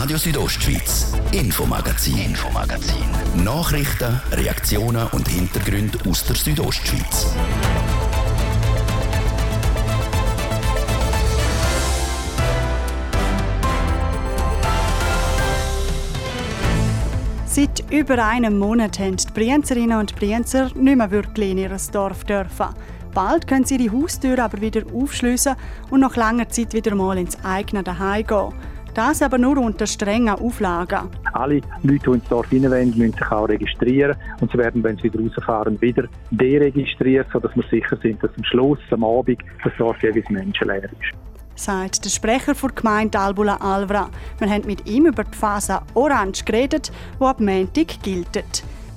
Radio Südostschweiz, Infomagazin, Infomagazin. Nachrichten, Reaktionen und Hintergründe aus der Südostschweiz. Seit über einem Monat haben die Brienzerinnen und Brienzer nicht mehr wirklich in ihr Dorf dürfen. Bald können sie ihre Haustür aber wieder aufschliessen und nach langer Zeit wieder mal ins eigene Daheim gehen. Das aber nur unter strengen Auflagen. Alle Leute, die ins Dorf hineinwollen, müssen sich auch registrieren und sie werden, wenn sie wieder rausfahren, wieder deregistriert, sodass wir sicher sind, dass am Schluss, am Abend, das Dorf jeweils menschenleer ist sagt der Sprecher der Gemeinde Albula Alvra. Wir haben mit ihm über die Phase Orange geredet, die ab Montag gilt.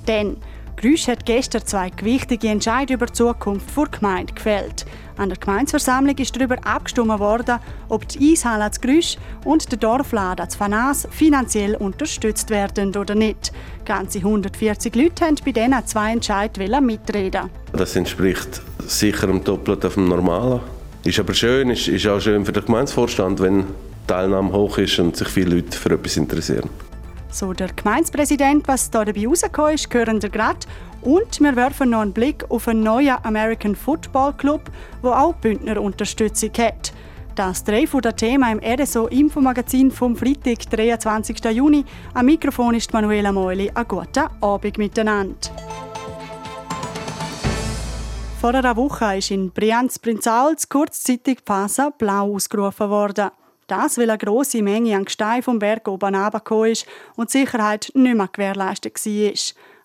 Denn Grüsch hat gestern zwei gewichtige Entscheidungen über die Zukunft der Gemeinde gefällt. An der Gemeinsversammlung ist darüber abgestimmt worden, ob die Eishalle als Grüsch und der Dorfladen als Fanas finanziell unterstützt werden oder nicht. Ganze 140 Leute haben bei diesen zwei Entscheidungen mitreden. Das entspricht sicher dem Doppelten vom Normalen. Ist aber schön, ist, ist auch schön für den Gemeindevorstand, wenn die Teilnahme hoch ist und sich viele Leute für etwas interessieren. So der Gemeindepräsident, was da dabei rausgekommen ist, hören wir gerade. Und wir werfen noch einen Blick auf einen neuen American Football Club, der auch Bündner Unterstützung hat. Das drei von der Thema im RSO Infomagazin vom Freitag, 23. Juni. Am Mikrofon ist Manuela Meuli. Einen guten Abend miteinander. Vor einer Woche ist in Brianz-Prinzals kurzzeitig Passa blau ausgerufen worden. Das, weil eine grosse Menge an Gestein vom Berg oben runtergekommen ist und die Sicherheit nicht mehr gewährleistet war.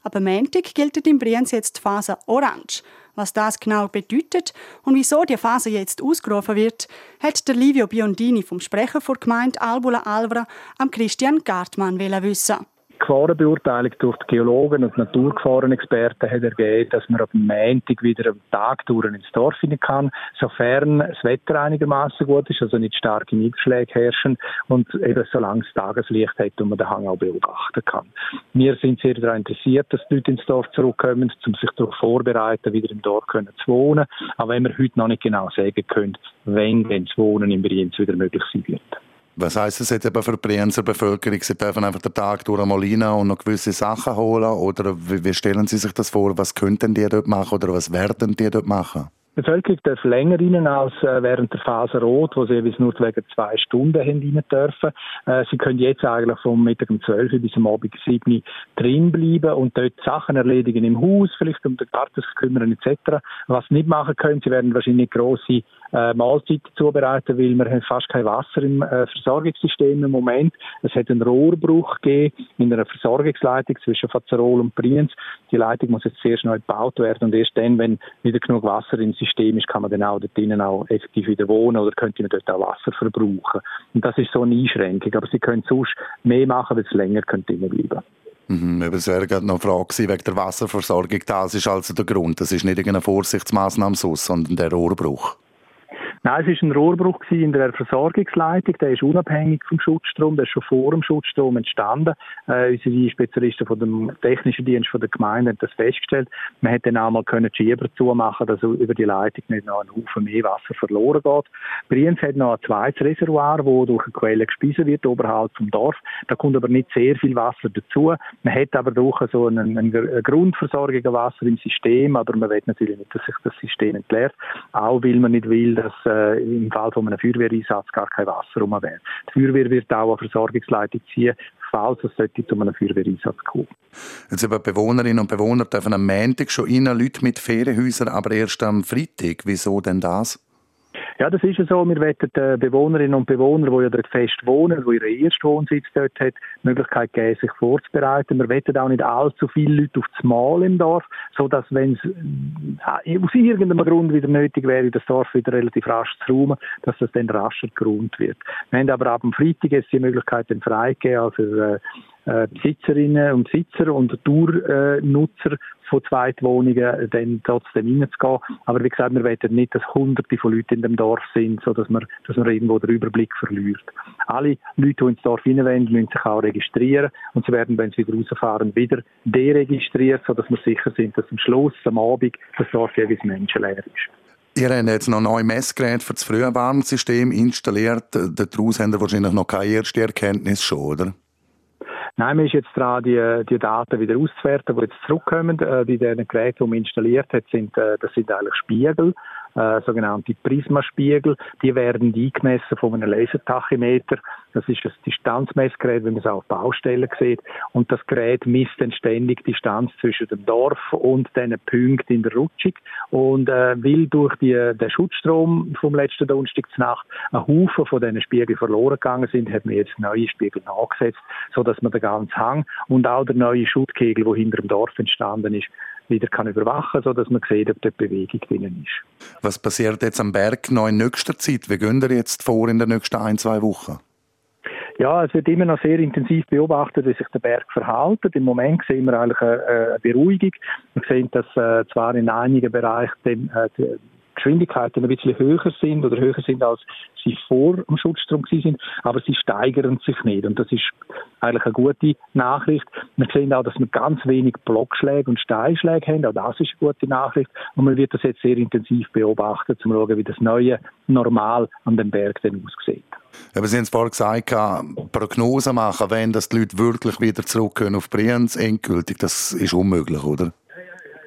Aber Montag gilt in Brienz jetzt die Phase Orange. Was das genau bedeutet und wieso die Phase jetzt ausgerufen wird, hat der Livio Biondini vom Sprecher der Gemeinde Albula Alvra am Christian Gartmann wissen. Gefahrenbeurteilung durch die Geologen und Naturgefahrenexperten hat ergeben, dass man dem Montag wieder am Tag durch ins Dorf hinein kann, sofern das Wetter einigermaßen gut ist, also nicht starke Niederschläge herrschen und eben solange es Tageslicht hat und man den Hang auch beobachten kann. Wir sind sehr daran interessiert, dass die Leute ins Dorf zurückkommen, um sich darauf vorbereiten, wieder im Dorf können zu wohnen, auch wenn wir heute noch nicht genau sagen können, wenn denn das Wohnen in Brienz wieder möglich sein wird. Was heisst das jetzt eben für die Brienzer Bevölkerung? Sie dürfen einfach den Tag durch einmal rein und noch gewisse Sachen holen? Oder wie, stellen Sie sich das vor? Was könnten die dort machen oder was werden die dort machen? Die Bevölkerung darf länger rein als äh, während der Phase Rot, wo sie jeweils nur wegen zwei Stunden rein dürfen. Äh, sie können jetzt eigentlich vom Mittag um 12 Uhr bis am Abend 7 Uhr drin bleiben und dort Sachen erledigen im Haus, vielleicht um den Garten zu kümmern etc. Was sie nicht machen können, sie werden wahrscheinlich grosse äh, Mahlzeiten zubereiten, weil wir haben fast kein Wasser im äh, Versorgungssystem im Moment. Es hat einen Rohrbruch gegeben in einer Versorgungsleitung zwischen Fazerol und Brienz. Die Leitung muss jetzt sehr schnell gebaut werden und erst dann, wenn wieder genug Wasser im System ist, kann man dann auch dort drinnen auch effektiv wieder wohnen oder könnte man dort auch Wasser verbrauchen. Und das ist so eine Einschränkung. Aber sie können sonst mehr machen, weil es länger drinnen bleiben Mhm, es wäre gerade noch eine Frage wegen der Wasserversorgung. Das ist also der Grund. Das ist nicht irgendeine Vorsichtsmaßnahme, sondern der Rohrbruch. Nein, es war ein Rohrbruch in der Versorgungsleitung. Der ist unabhängig vom Schutzstrom. Der ist schon vor dem Schutzstrom entstanden. Äh, unsere Spezialisten von dem technischen Dienst von der Gemeinde haben das festgestellt. Man hätte dann auch mal können Schieber zumachen, dass über die Leitung nicht noch ein Haufen mehr Wasser verloren geht. Brienz hat noch ein zweites Reservoir, das durch eine Quelle gespeisen wird, oberhalb vom Dorf. Da kommt aber nicht sehr viel Wasser dazu. Man hat aber durch so eine, eine Grundversorgung Wasser im System, aber man will natürlich nicht, dass sich das System entleert. Auch weil man nicht will, dass äh, im Fall von einem Feuerwehreinsatz gar kein Wasser rum wäre. Die Feuerwehr wird auch eine Versorgungsleitung ziehen, falls es sollte zu einem Feuerwehreinsatz kommen. Jetzt eben Bewohnerinnen und Bewohner dürfen am Montag schon rein, Leute mit Ferienhäusern, aber erst am Freitag. Wieso denn das? Ja, das ist ja so. Wir wollen den Bewohnerinnen und Bewohnern, die ja dort fest wohnen, die ihren ersten Wohnsitz dort haben, die Möglichkeit geben, sich vorzubereiten. Wir wollen auch nicht allzu viele Leute auf das Mal im Dorf, so dass wenn es äh, aus irgendeinem Grund wieder nötig wäre, das Dorf wieder relativ rasch zu räumen, dass das dann rascher geräumt wird. Wir haben aber ab dem Freitag jetzt die Möglichkeit, den freigegeben, also äh, äh, Besitzerinnen und Besitzer und Tournutzer von Zweitwohnungen dann trotzdem reinzugehen. Aber wie gesagt, wir wollen nicht, dass Hunderte von Leuten in dem Dorf sind, so dass man, dass man irgendwo den Überblick verliert. Alle Leute, die ins Dorf hineinwollen, müssen sich auch registrieren und sie werden, wenn sie wieder rausfahren, wieder deregistriert, so dass wir sicher sind, dass am Schluss, am Abend, das Dorf jeweils menschenleer ist. Ihr habt jetzt noch neue Messgeräte für das Frühwarnsystem installiert. Daraus haben ihr wahrscheinlich noch keine erste Erkenntnis schon, oder? Nein, man ist jetzt dran, die, die Daten wieder auszuwerten, die jetzt zurückkommen. Äh, bei den Geräten, die man installiert hat, sind, äh, das sind eigentlich Spiegel äh, sogenannte Prismaspiegel. Die werden eingemessen von einem Lasertachymeter. Das ist ein Distanzmessgerät, wie man es auf Baustellen sieht. Und das Gerät misst dann ständig die Distanz zwischen dem Dorf und den Punkten in der Rutschung. Und äh, weil durch die, den Schutzstrom vom letzten Donnerstagsnacht ein Haufen von diesen Spiegeln verloren gegangen sind, hat man jetzt neue Spiegel nachgesetzt, sodass man den ganzen Hang und auch der neue Schuttkegel, der hinter dem Dorf entstanden ist, wieder kann überwachen kann, sodass man sieht, ob dort Bewegung drin ist. Was passiert jetzt am Berg noch in nächster Zeit? Wie gehen ihr jetzt vor in den nächsten ein, zwei Wochen? Ja, es wird immer noch sehr intensiv beobachtet, wie sich der Berg verhält. Im Moment sehen wir eigentlich eine, Beruhigung. Wir sehen, dass äh, zwar in einigen Bereichen äh, Geschwindigkeiten ein bisschen höher sind oder höher sind als sie vor dem Schutzstrom sind, aber sie steigern sich nicht. Und das ist eigentlich eine gute Nachricht. Wir sehen auch, dass wir ganz wenig Blockschläge und Steinschläge haben. Auch das ist eine gute Nachricht. Und man wird das jetzt sehr intensiv beobachten, um zu schauen, wie das neue Normal an dem Berg dann aussieht. Aber Sie haben es vorhin gesagt, Prognosen machen, wenn das die Leute wirklich wieder zurück können auf Brienz endgültig, das ist unmöglich, oder?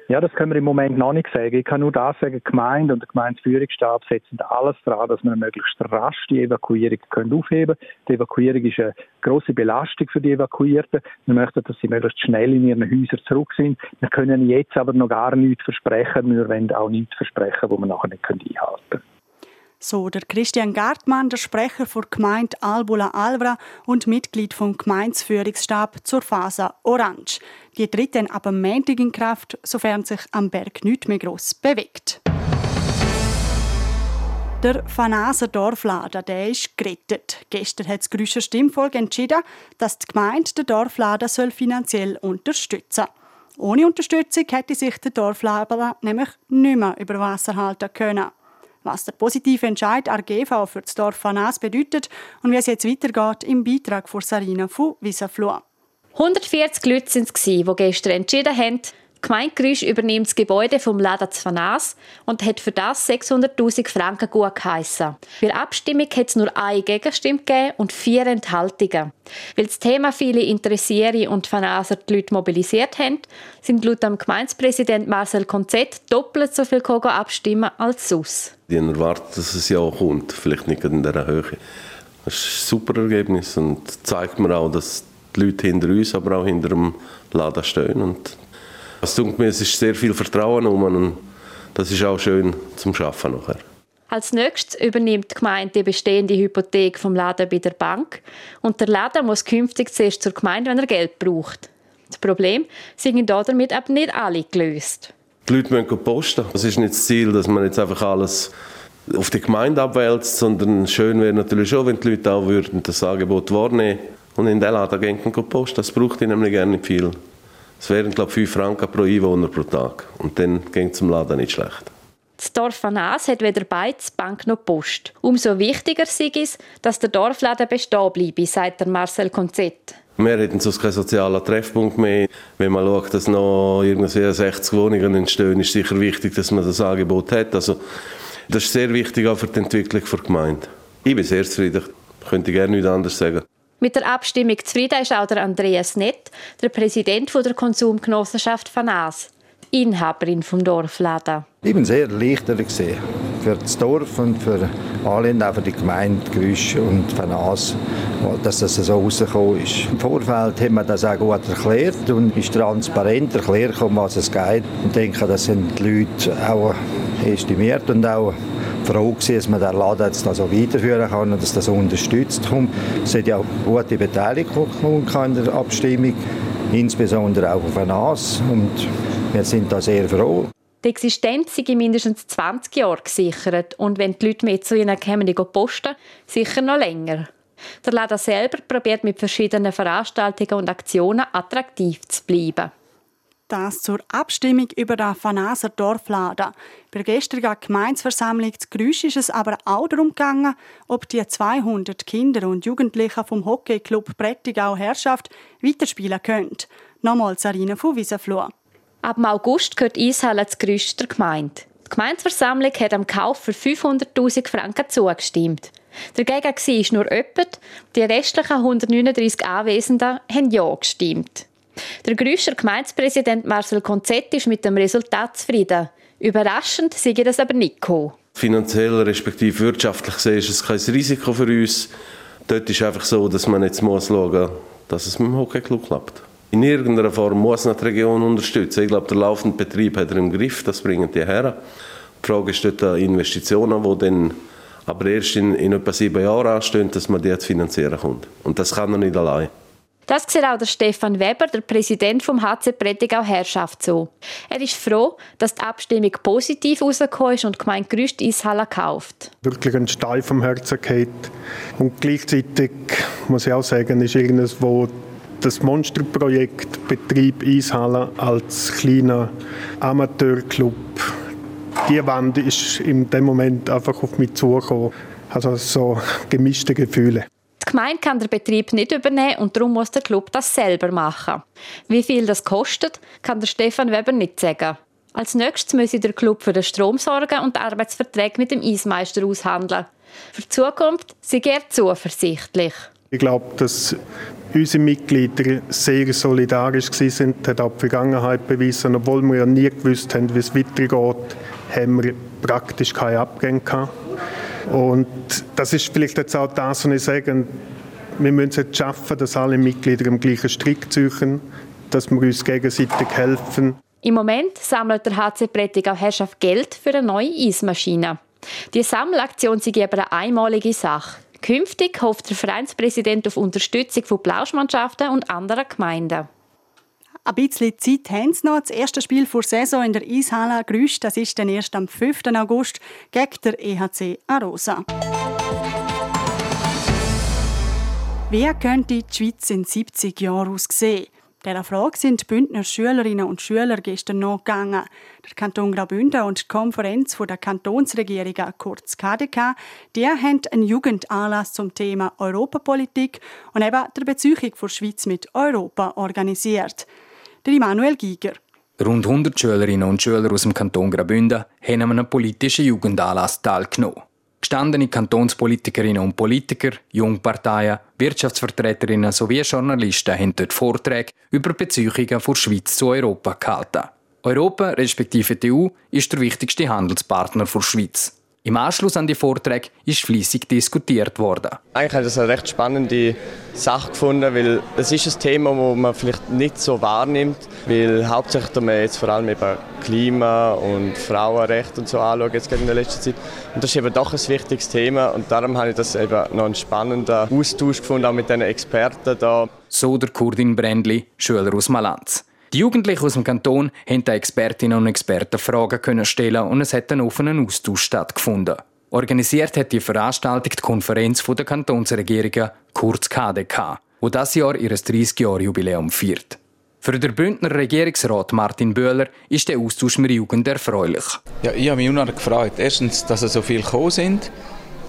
Ja, das können wir im Moment noch nicht sagen. Ich kann nur das sagen, die Gemeinde und der Gemeindeführungsstab setzen alles daran, dass wir möglichst rasch die Evakuierung aufheben können. Die Evakuierung ist eine grosse Belastung für die Evakuierten. Wir möchten, dass sie möglichst schnell in ihren Häusern zurück sind. Wir können jetzt aber noch gar nichts versprechen. Wir wollen auch nichts versprechen, wo wir nachher nicht einhalten können. So der Christian Gartmann, der Sprecher der Gemeinde Albula Alvra und Mitglied vom Gemeinsführungsstab zur Faser Orange. Die tritt dann ab am Montag in Kraft, sofern sich am Berg nicht mehr gross bewegt. Der Fanaser Dorfladen der ist gerettet. Gestern hat das Grüscher Stimmvolk entschieden, dass die Gemeinde den Dorfladen finanziell unterstützen soll. Ohne Unterstützung hätte sich der Dorfladen nämlich nicht mehr über Wasser halten können was der positive Entscheid RGV für das Dorf Fanas bedeutet und wie es jetzt weitergeht im Beitrag von Sarina von Wiesenfloh. 140 Leute waren es, die gestern entschieden haben, Gemeindegeräusch übernimmt das Gebäude vom Laden Zwanas und hat für das 600.000 Franken gut geheissen. Bei der Abstimmung hat es nur eine Gegenstimme gegeben und vier Enthaltungen. Weil das Thema viele interessiere und Fanaser die Leute mobilisiert haben, sind laut dem Gemeindepräsident Marcel Konzett doppelt so viel Kogo abstimmen als sonst. Die erwarten, dass es ja auch kommt, vielleicht nicht in dieser Höhe. Das ist ein super Ergebnis und zeigt mir auch, dass die Leute hinter uns, aber auch hinter dem Laden stehen und es tut mir, es ist sehr viel Vertrauen um und das ist auch schön zum Schaffen nachher. Als nächstes übernimmt die Gemeinde die bestehende Hypothek vom Laden bei der Bank und der Laden muss künftig zuerst zur Gemeinde, wenn er Geld braucht. Das Problem sind damit aber nicht alle gelöst. Die Leute müssen posten. Es ist nicht das Ziel, dass man jetzt einfach alles auf die Gemeinde abwälzt, sondern schön wäre natürlich schon, wenn die Leute auch würden das Angebot wahrnehmen und in den Laden gehen posten. Das braucht ihnen nämlich gerne nicht viel. Es wären, glaube ich, 5 Franken pro Einwohner pro Tag. Und dann ging es zum Laden nicht schlecht. Das Dorf Van Aas hat weder beides Bank noch Post. Umso wichtiger ist es, dass der Dorfladen bestehen bleibe, sagt der Marcel Konzett. Wir hätten sonst keinen sozialen Treffpunkt mehr. Wenn man schaut, dass noch irgendwie 60 Wohnungen entstehen, ist sicher wichtig, dass man das Angebot hat. Also, das ist sehr wichtig auch für die Entwicklung der Gemeinde. Ich bin sehr zufrieden. Ich könnte gerne nichts anderes sagen. Mit der Abstimmung zufrieden ist auch der Andreas Nett, der Präsident der Konsumgenossenschaft Fanas, Inhaberin vom Dorfladen. Ich bin sehr erleichtert für das Dorf und für alle, für die Gemeinde Grüsch und Fanas, dass das so rausgekommen ist. Im Vorfeld haben wir das auch gut erklärt und ist transparent erklärt, was es geht. Ich denke, das sind die Leute auch estimiert und auch froh gewesen, dass man den Laden jetzt also weiterführen kann und dass das unterstützt kommt. Es hat ja auch gute Beteiligung in der Abstimmung, insbesondere auch auf den NAS und wir sind da sehr froh. Die Existenz sind mindestens 20 Jahre gesichert und wenn die Leute mehr zu ihnen kommen, die posten, sicher noch länger. Der Laden selber probiert mit verschiedenen Veranstaltungen und Aktionen attraktiv zu bleiben. Das zur Abstimmung über den Fanaser Dorfladen. Bei der gestrigen Gemeinsversammlung zu Grüsch ist es aber auch darum gegangen, ob die 200 Kinder und Jugendlichen vom Hockeyclub Prättigau Herrschaft weiterspielen können. Nochmal Sarina von Wiesenfloh. Ab August gehört Eishalle zu Grüsch der Gemeinde. Die Gemeindeversammlung hat am Kauf für 500.000 Franken zugestimmt. Dagegen war nur jemand, die restlichen 139 Anwesenden haben Ja gestimmt. Der Grüscher Gemeindepräsident Marcel Konzetti ist mit dem Resultat zufrieden. Überraschend sei das aber nicht gekommen. Finanziell respektive wirtschaftlich gesehen ist es kein Risiko für uns. Dort ist einfach so, dass man jetzt muss schauen muss, dass es mit dem Hockeyclub klappt. In irgendeiner Form muss man die Region unterstützen. Ich glaube, der laufende Betrieb hat er im Griff, das bringen die her. Die Frage ist dort Investitionen, die dann aber erst in, in etwa sieben Jahren anstehen, dass man die jetzt finanzieren kann. Und das kann er nicht allein. Das sieht auch der Stefan Weber, der Präsident vom HC Prättigau Herrschaft, so. Er ist froh, dass die Abstimmung positiv herausgekommen ist und die Gemeinde Grüst Eishalle kauft. Wirklich ein Stein vom Herzen geht. Und gleichzeitig muss ich auch sagen, ist irgendwo das Monsterprojekt Betrieb Eishalle als kleiner Amateurclub. Die Wand ist in dem Moment einfach auf mich zugekommen. Also so gemischte Gefühle. Die Gemeinde kann den Betrieb nicht übernehmen und darum muss der Club das selber machen. Wie viel das kostet, kann der Stefan Weber nicht sagen. Als nächstes müsse der Club für den Strom sorgen und Arbeitsverträge mit dem Eismeister aushandeln. Für die Zukunft sind er zuversichtlich. Ich glaube, dass unsere Mitglieder sehr solidarisch waren, hat auch die Vergangenheit bewiesen. Obwohl wir ja nie gewusst haben, wie es weitergeht, haben wir praktisch keine Abgänge gehabt. Und das ist vielleicht jetzt auch das, was ich sage, wir müssen es jetzt schaffen, dass alle Mitglieder im gleichen Strick ziehen, dass wir uns gegenseitig helfen. Im Moment sammelt der HC Prättigau Herrschaft Geld für eine neue Eismaschine. Die Sammelaktion ist aber eine einmalige Sache. Künftig hofft der Vereinspräsident auf Unterstützung von Plauschmannschaften und anderen Gemeinden. Ein bisschen Zeit haben sie noch. Das erste Spiel vor Saison in der Eishalle Grüsch, das ist dann erst am 5. August gegen der EHC Arosa. Wie könnte die Schweiz in 70 Jahren aussehen? Dieser Frage sind die Bündner Schülerinnen und Schüler gestern nachgegangen. Der Kanton Graubünden und die Konferenz der Kantonsregierungen, kurz KDK, die haben einen Jugendanlass zum Thema Europapolitik und eben der Beziehung der Schweiz mit Europa organisiert. Der Immanuel Giger. Rund 100 Schülerinnen und Schüler aus dem Kanton Graubünden haben an einem politischen Jugendanlass teilgenommen. Gestandene Kantonspolitikerinnen und Politiker, Jungparteien, Wirtschaftsvertreterinnen sowie Journalisten haben dort Vorträge über Beziehungen der Schweiz zu Europa gehalten. Europa respektive die EU ist der wichtigste Handelspartner der Schweiz. Im Anschluss an die Vorträge ist fließig diskutiert worden. Eigentlich habe ich das eine recht spannende Sache gefunden, weil es ist ein Thema, das man vielleicht nicht so wahrnimmt, weil hauptsächlich man jetzt vor allem über Klima und Frauenrecht und so anschauen jetzt in der letzten Zeit. Und das ist eben doch ein wichtiges Thema und darum habe ich das eben noch einen spannenden Austausch gefunden, auch mit den Experten da. So der Kurdin Brändli, Schüler aus Malanz. Die Jugendlichen aus dem Kanton konnten den Expertinnen und Experten Fragen stellen und es hat einen offenen Austausch stattgefunden. Organisiert hat die Veranstaltung die Konferenz der Kantonsregierungen, kurz KDK, wo das Jahr ihr 30-Jahr-Jubiläum feiert. Für den Bündner Regierungsrat Martin Böhler ist der Austausch mit Jugend erfreulich. Ja, ich habe mich unheimlich gefreut. Erstens, dass so viele gekommen sind.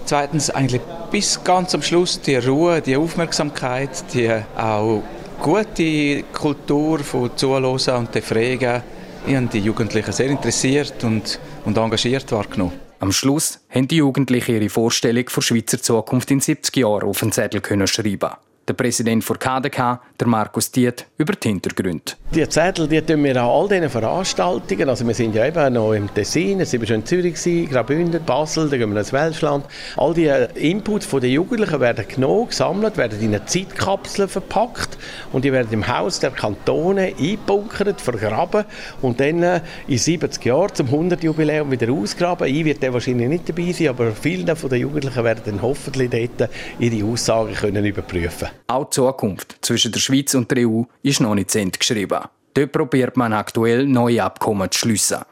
Zweitens, eigentlich bis ganz am Schluss die Ruhe, die Aufmerksamkeit, die auch gute Kultur von Zuhören und Fragen. Ich habe die Jugendlichen sehr interessiert und, und engagiert wahrgenommen. Am Schluss haben die Jugendlichen ihre Vorstellung von Schweizer Zukunft in 70 Jahren auf den Zettel schreiben der Präsident von KDK, der Markus Diet, über die Hintergründe. Die Zettel die tun wir an all diesen Veranstaltungen. Also wir sind ja eben noch im Tessin, wir schon in Zürich, gewesen, Graubünden, Basel, dann gehen wir ins Welschland. All die Inputs der Jugendlichen werden genommen, gesammelt, werden in eine Zeitkapsel verpackt und die werden im Haus der Kantone eingebunkert, vergraben und dann äh, in 70 Jahren zum 100-Jubiläum wieder ausgraben. Ich werde wahrscheinlich nicht dabei sein, aber viele den Jugendlichen werden dann hoffentlich dort ihre Aussagen können überprüfen auch die Zukunft zwischen der Schweiz und der EU ist noch nicht zu Ende geschrieben. Dort probiert man aktuell neue Abkommen zu schliessen.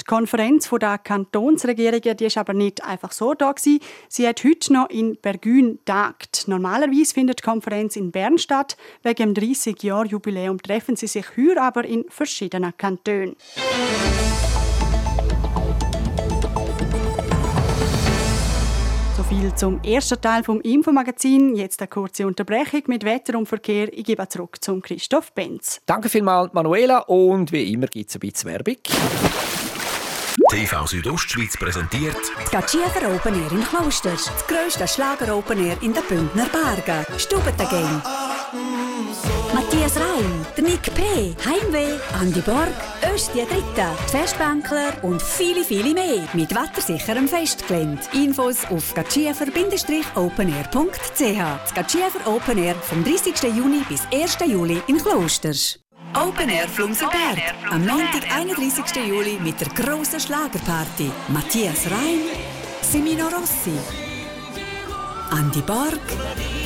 Die Konferenz der Kantonsregierungen die ist aber nicht einfach so da. Gewesen. Sie hat heute noch in Bergün tagt. Normalerweise findet die Konferenz in Bern statt. Wegen dem 30-Jahr-Jubiläum treffen sie sich hier aber in verschiedenen Kantonen. Viel zum ersten Teil vom Infomagazin. Jetzt eine kurze Unterbrechung mit Wetter und Verkehr. Ich gebe zurück zum Christoph Benz. Danke vielmals, Manuela. Und wie immer gibt es ein bisschen Werbung. TV Südostschweiz präsentiert die Gatschiefer Open Air in Klosters. Das grösste Schlager Open Air in den Bündner Bergen. Stubentagame. Matthias Reim, der Nick P., Heimweh, Andi Borg, Östi Dritte, die Festbänkler und viele, viele mehr mit wettersicherem Festgelände. Infos auf gatschiefer-openair.ch. Das Gatschiefer Open Air vom 30. Juni bis 1. Juli in Klosters. Open Air Flumserberg. Am Montag, 31. Juli mit der grossen Schlagerparty. Matthias Reim, Semino Rossi, Andi Borg,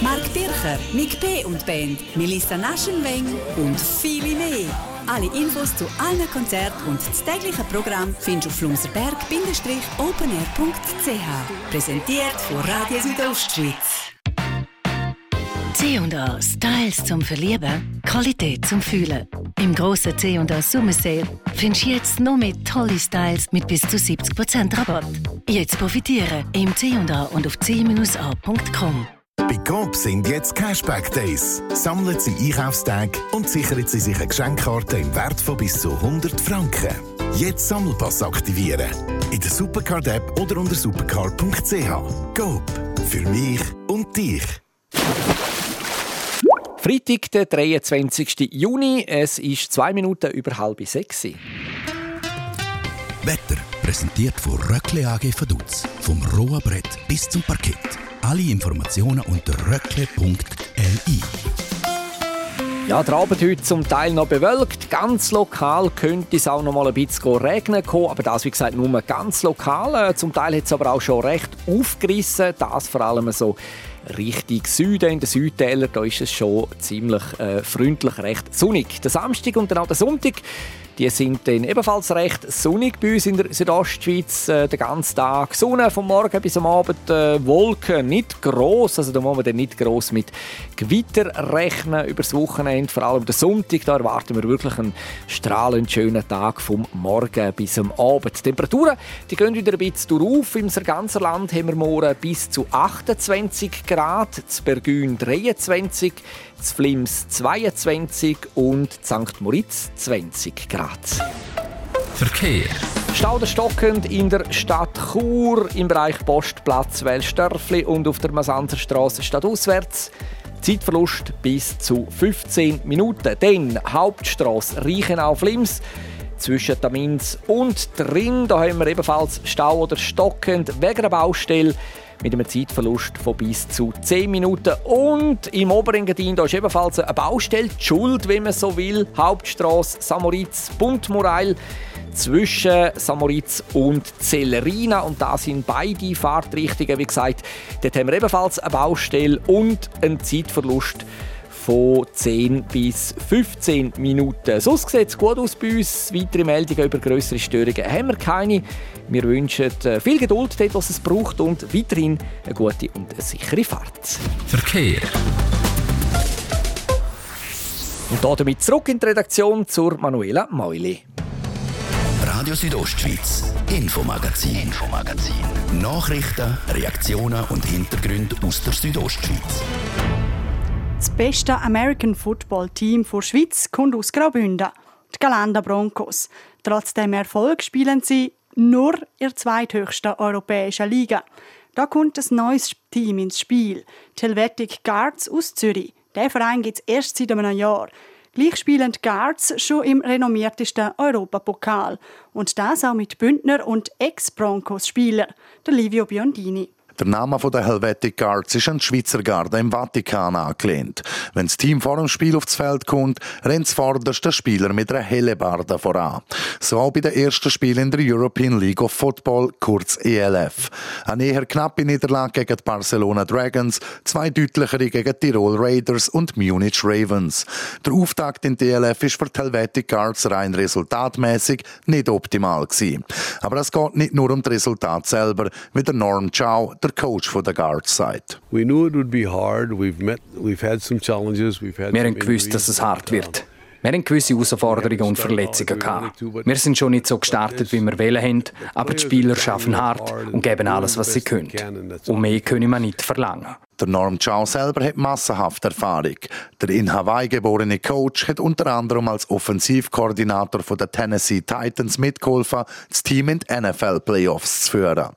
Mark Bircher, Nick P. und Band, Melissa Naschenweng und viele mehr. Alle Infos zu allen Konzerten und das tägliche Programm findest du auf flumserberg-openair.ch. Präsentiert von Radio Südostschweiz. C&A Styles zum Verlieben, Qualität zum Fühlen. Im grossen C&A Summer Sale findest du jetzt noch mehr tolle Styles mit bis zu 70% Rabatt. Jetzt profitieren im C&A und auf c-a.com. Bei Coop sind jetzt Cashback Days. Sammeln Sie Einkaufstage und sichern Sie sich eine Geschenkkarte im Wert von bis zu 100 Franken. Jetzt Sammelpass aktivieren. In der Supercard-App oder unter supercard.ch. Coop. Für mich und dich. Freitag, der 23. Juni. Es ist zwei Minuten über halb sechs. Wetter präsentiert von Röckle AG Vaduz. Vom rohen Brett bis zum Parkett. Alle Informationen unter röckle.li. Ja, der Abend heute zum Teil noch bewölkt. Ganz lokal könnte es auch noch mal ein bisschen regnen kommen, aber das, wie gesagt, nur ganz lokal. Äh, Zum Teil hat es aber auch schon recht aufgerissen. Das vor allem so Richtung Süden, in den Südtälern, da ist es schon ziemlich äh, freundlich, recht sonnig. Der Samstag und dann auch der Sonntag, die sind dann ebenfalls recht sonnig bei uns in der Südostschweiz. Äh, den ganzen Tag Sonne vom Morgen bis am Abend, äh, Wolken nicht gross, also da muss man dann nicht gross mit Gewitter rechnen über das Wochenende. Vor allem der Sonntag, da erwarten wir wirklich einen strahlend schönen Tag vom Morgen bis am Abend. Die Temperaturen die gehen wieder ein bisschen auf. Im ganzen Land haben wir morgen bis zu 28 Grad, zu Bergün 23 zu Flims 22 und St. Moritz 20 Grad. Verkehr. Stauder stockend in der Stadt Chur im Bereich Postplatz Wellstörfli und auf der Masanzerstraße stadtauswärts. Zeitverlust bis zu 15 Minuten. Dann Hauptstraße Reichenau-Flims zwischen Tamins und Dring. Da haben wir ebenfalls Stau oder stockend wegen einer Baustelle mit einem Zeitverlust von bis zu 10 Minuten. Und im Oberengadin da ist ebenfalls eine Baustelle, die Schuld, wenn man so will. Hauptstraße Samoritz, Buntmorail zwischen Samoritz und Zellerina und da sind beide Fahrtrichtungen, wie gesagt, dort haben wir ebenfalls eine Baustelle und einen Zeitverlust von 10 bis 15 Minuten. Sonst sieht es gut aus bei uns. Weitere Meldungen über größere Störungen haben wir keine. Wir wünschen äh, viel Geduld dort, was es braucht und weiterhin eine gute und eine sichere Fahrt. Verkehr. Und damit zurück in die Redaktion zur Manuela Meuli. Radio Südostschweiz, Infomagazin, Infomagazin. Nachrichten, Reaktionen und Hintergründe aus der Südostschweiz. Das beste American Football Team der Schweiz kommt aus Graubünden, die Galanda Broncos. Trotz dem Erfolg spielen sie nur in der zweithöchsten europäischen Liga. Da kommt ein neues Team ins Spiel, die Helvetic Guards aus Zürich. Der Verein gibt es erst seit einem Jahr. Gleich spielen die Guards schon im renommiertesten Europapokal. Und das auch mit Bündner und Ex-Broncos-Spieler, Livio Biondini. Der Name der Helvetic Guards ist an die Schweizer Garde im Vatikan angelehnt. Wenn das Team vor dem Spiel aufs Feld kommt, rennt vorderst der Spieler mit einer Hellebarde voran. So auch bei den ersten Spielen in der European League of Football, kurz ELF. Eine eher knappe Niederlage gegen die Barcelona Dragons, zwei deutlichere gegen die Tirol Raiders und Munich Ravens. Der Auftakt in die ELF ist für die Helvetic Guards rein resultatmäßig nicht optimal gewesen. Aber es geht nicht nur um das Resultat selber, wie der Norm Chow, der Coach von der Guards sagt. We knew it would be hard. We've met, we've had some challenges. We've had Wir haben gewusst, dass es hart wird. Wir haben gewisse Herausforderungen und Verletzungen gehabt. Wir sind schon nicht so gestartet, wie wir wollen haben, aber die Spieler schaffen hart und geben alles, was sie können. Und mehr können wir nicht verlangen. Der Norm Chow selber hat massenhaft Erfahrung. Der in Hawaii geborene Coach hat unter anderem als Offensivkoordinator der Tennessee Titans mitgeholfen, das Team in die NFL-Playoffs zu führen.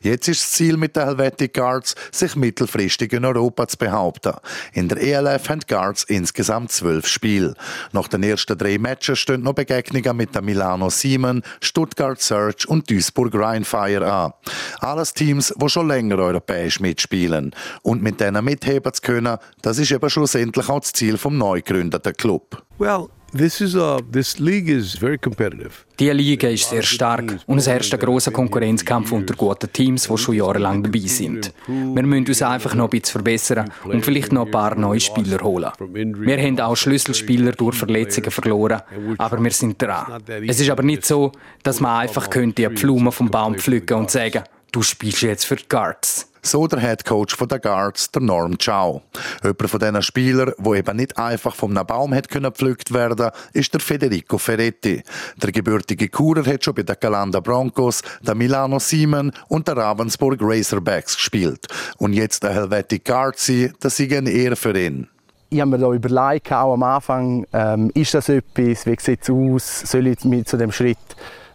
Jetzt ist das Ziel mit den Helvetic Guards, sich mittelfristig in Europa zu behaupten. In der ELF haben Guards insgesamt zwölf Spiele. Nach den ersten drei Matches stehen noch Begegnungen mit der Milano Siemen, Stuttgart Search und Duisburg Rheinfire an. Alles Teams, die schon länger europäisch mitspielen. Und mit denen mitheben zu können, das ist eben schlussendlich auch das Ziel vom neu gegründeten Club. Well, this is a, this league is very competitive. Die Liga ist sehr stark und es herrscht ein grosser Konkurrenzkampf unter guten Teams, die schon jahrelang dabei sind. Wir müssen uns einfach noch ein bisschen verbessern und vielleicht noch ein paar neue Spieler holen. Wir haben auch Schlüsselspieler durch Verletzungen verloren, aber wir sind dran. Es ist aber nicht so, dass man einfach könnte eine Blume vom Baum pflücken und sagen, du spielst jetzt für die Guards. So der Head Coach der Guards, der Norm Chow. Jemand von diesen Spielern, der eben nicht einfach vom Baum können gepflückt werden, ist der Federico Ferretti. Der gebürtige Kurer hat schon bei den Galanda Broncos, der Milano Siemen und der Ravensburg Razorbacks gespielt. Und jetzt der Helvetic Guards, das ist eine Ehre für ihn ich habe mir da überlegt, auch am Anfang, ähm, ist das etwas, wie sieht es aus, soll ich mich zu dem Schritt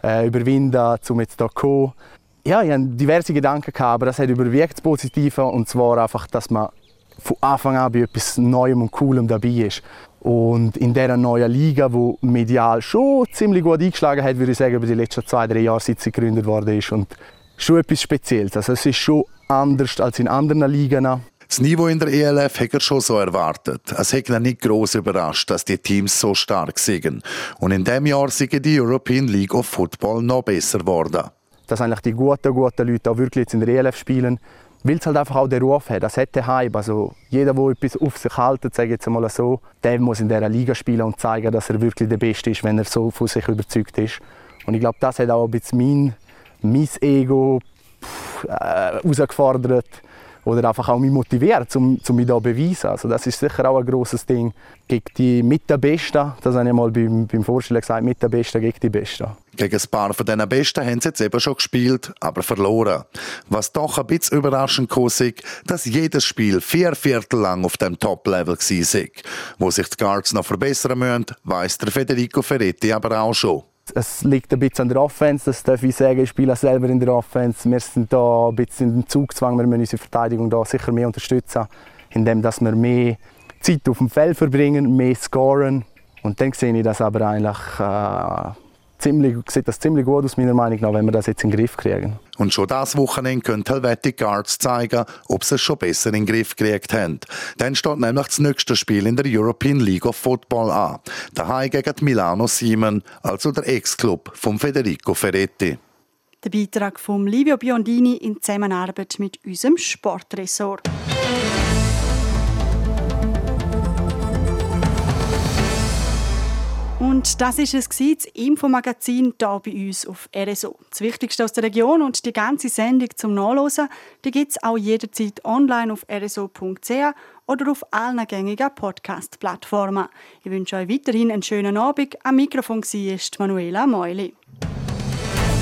äh, überwinden, um jetzt hier zu kommen ja, ich hatte diverse Gedanken, gehabt, aber das hat überwiegt das Positive. Und zwar einfach, dass man von Anfang an bei etwas Neuem und Coolem dabei ist. Und in dieser neuen Liga, die medial schon ziemlich gut eingeschlagen hat, würde ich sagen, über die letzten zwei, drei Jahre, seit sie gegründet worden ist. Und schon etwas Spezielles. Also es ist schon anders als in anderen Ligen. Das Niveau in der ELF hat er schon so erwartet. Es hat ihn nicht gross überrascht, dass die Teams so stark sind. Und in diesem Jahr sind die European League of Football noch besser geworden dass eigentlich die guten, guten Leute auch wirklich jetzt in der ELF spielen, weil es halt einfach auch den Ruf hat. Das hat den Hype. Also jeder, der etwas auf sich hält, sage jetzt mal so, der muss in dieser Liga spielen und zeigen, dass er wirklich der Beste ist, wenn er so von sich überzeugt ist. Und ich glaube, das hat auch ein bisschen mein, mein Ego äh, herausgefordert oder einfach auch mich motiviert, um, um mich da zu beweisen. Also das ist sicher auch ein großes Ding gegen die mit der Besten. Das habe ich mal beim, beim Vorstellen gesagt, mit der Besten gegen die Besten. Gegen ein paar von diesen Besten haben sie jetzt eben schon gespielt, aber verloren. Was doch ein bisschen überraschend ist, dass jedes Spiel vier Viertel lang auf dem Top-Level war. Wo sich die Guards noch verbessern müssen, weiss der Federico Ferretti aber auch schon es liegt ein bisschen an der Offense, das darf ich sagen. Ich spiele selber in der Offense. Wir sind da ein bisschen im Zugzwang. Wir müssen unsere Verteidigung da sicher mehr unterstützen, indem dass wir mehr Zeit auf dem Feld verbringen, mehr scoren. Und dann sehe ich das aber eigentlich äh, ziemlich, sieht das ziemlich gut aus, meiner Meinung nach, wenn wir das jetzt in den Griff kriegen. Und schon das Wochenende können Helvetic Guards zeigen, ob sie es schon besser in den Griff gekriegt haben. Dann steht nämlich das nächste Spiel in der European League of Football an. Daheim gegen Milano Siemen, also der Ex-Club von Federico Ferretti. Der Beitrag von Livio Biondini in Zusammenarbeit mit unserem Sportressort. Und das ist es das Infomagazin hier bei uns auf RSO. Das Wichtigste aus der Region und die ganze Sendung zum Nachlesen, die gibt es auch jederzeit online auf rso.ch oder auf allen gängigen Podcast-Plattformen. Ich wünsche euch weiterhin einen schönen Abend. Am Mikrofon war Manuela Meuli.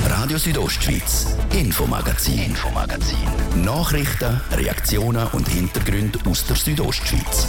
Radio Südostschweiz, Infomagazin, Infomagazin. Nachrichten, Reaktionen und Hintergründe aus der Südostschweiz.